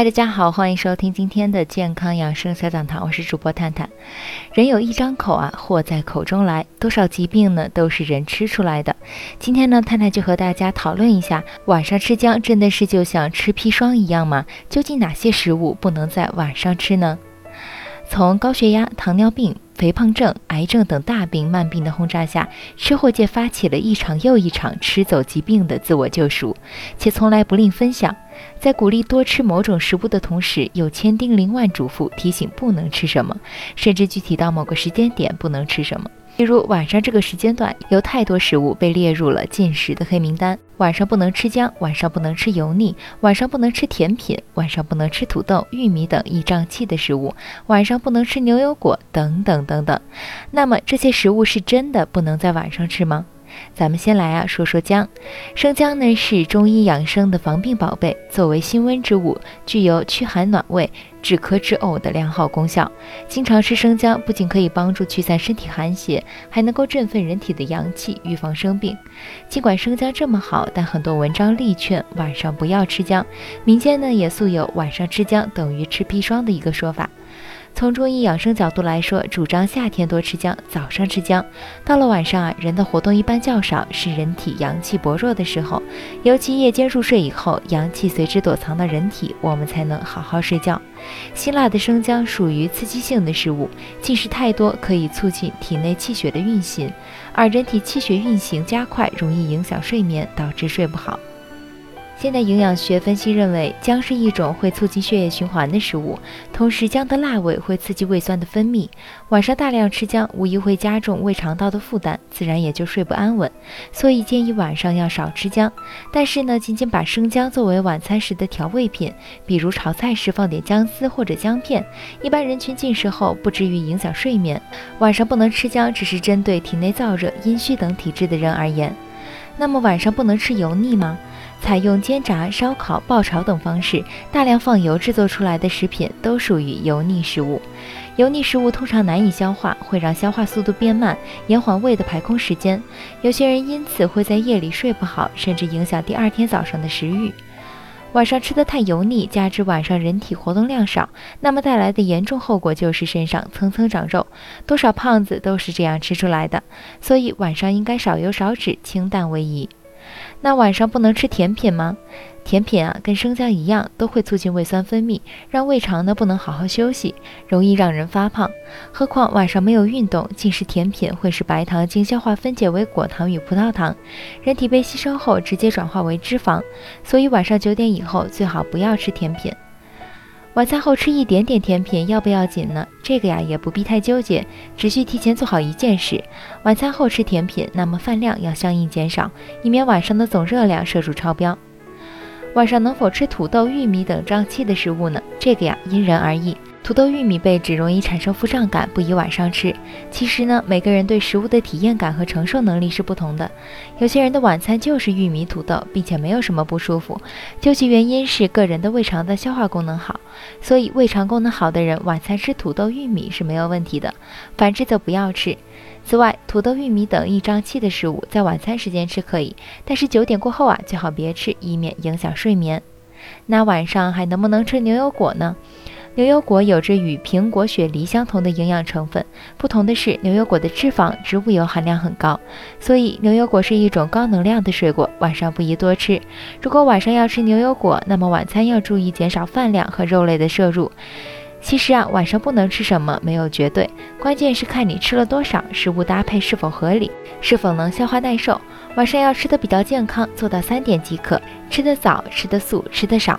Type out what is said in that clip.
嗨，大家好，欢迎收听今天的健康养生小讲堂，我是主播探探。人有一张口啊，祸在口中来，多少疾病呢都是人吃出来的。今天呢，探探就和大家讨论一下，晚上吃姜真的是就像吃砒霜一样吗？究竟哪些食物不能在晚上吃呢？从高血压、糖尿病。肥胖症、癌症等大病慢病的轰炸下，吃货界发起了一场又一场吃走疾病的自我救赎，且从来不吝分享。在鼓励多吃某种食物的同时，又千叮咛万嘱咐提醒不能吃什么，甚至具体到某个时间点不能吃什么。例如晚上这个时间段，有太多食物被列入了禁食的黑名单。晚上不能吃姜，晚上不能吃油腻，晚上不能吃甜品，晚上不能吃土豆、玉米等易胀气的食物，晚上不能吃牛油果，等等等等。那么这些食物是真的不能在晚上吃吗？咱们先来啊，说说姜。生姜呢是中医养生的防病宝贝，作为辛温之物，具有驱寒暖胃、止咳止呕的良好功效。经常吃生姜，不仅可以帮助驱散身体寒邪，还能够振奋人体的阳气，预防生病。尽管生姜这么好，但很多文章力劝晚上不要吃姜。民间呢也素有晚上吃姜等于吃砒霜的一个说法。从中医养生角度来说，主张夏天多吃姜，早上吃姜。到了晚上啊，人的活动一般较少，是人体阳气薄弱的时候，尤其夜间入睡以后，阳气随之躲藏到人体，我们才能好好睡觉。辛辣的生姜属于刺激性的食物，进食太多可以促进体内气血的运行，而人体气血运行加快，容易影响睡眠，导致睡不好。现代营养学分析认为，姜是一种会促进血液循环的食物，同时姜的辣味会刺激胃酸的分泌。晚上大量吃姜，无疑会加重胃肠道的负担，自然也就睡不安稳。所以建议晚上要少吃姜。但是呢，仅仅把生姜作为晚餐时的调味品，比如炒菜时放点姜丝或者姜片，一般人群进食后不至于影响睡眠。晚上不能吃姜，只是针对体内燥热、阴虚等体质的人而言。那么晚上不能吃油腻吗？采用煎炸、烧烤、爆炒等方式，大量放油制作出来的食品都属于油腻食物。油腻食物通常难以消化，会让消化速度变慢，延缓胃的排空时间。有些人因此会在夜里睡不好，甚至影响第二天早上的食欲。晚上吃的太油腻，加之晚上人体活动量少，那么带来的严重后果就是身上蹭蹭长肉。多少胖子都是这样吃出来的。所以晚上应该少油少脂，清淡为宜。那晚上不能吃甜品吗？甜品啊，跟生姜一样，都会促进胃酸分泌，让胃肠呢不能好好休息，容易让人发胖。何况晚上没有运动，进食甜品会使白糖经消化分解为果糖与葡萄糖，人体被吸收后直接转化为脂肪。所以晚上九点以后最好不要吃甜品。晚餐后吃一点点甜品要不要紧呢？这个呀也不必太纠结，只需提前做好一件事：晚餐后吃甜品，那么饭量要相应减少，以免晚上的总热量摄入超标。晚上能否吃土豆、玉米等胀气的食物呢？这个呀因人而异。土豆、玉米被指容易产生腹胀感，不宜晚上吃。其实呢，每个人对食物的体验感和承受能力是不同的。有些人的晚餐就是玉米、土豆，并且没有什么不舒服，究其原因是个人的胃肠的消化功能好。所以胃肠功能好的人晚餐吃土豆、玉米是没有问题的，反之则不要吃。此外，土豆、玉米等易胀气的食物在晚餐时间吃可以，但是九点过后啊最好别吃，以免影响睡眠。那晚上还能不能吃牛油果呢？牛油果有着与苹果、雪梨相同的营养成分，不同的是牛油果的脂肪、植物油含量很高，所以牛油果是一种高能量的水果，晚上不宜多吃。如果晚上要吃牛油果，那么晚餐要注意减少饭量和肉类的摄入。其实啊，晚上不能吃什么没有绝对，关键是看你吃了多少，食物搭配是否合理，是否能消化耐受。晚上要吃的比较健康，做到三点即可：吃得早、吃得素、吃得少。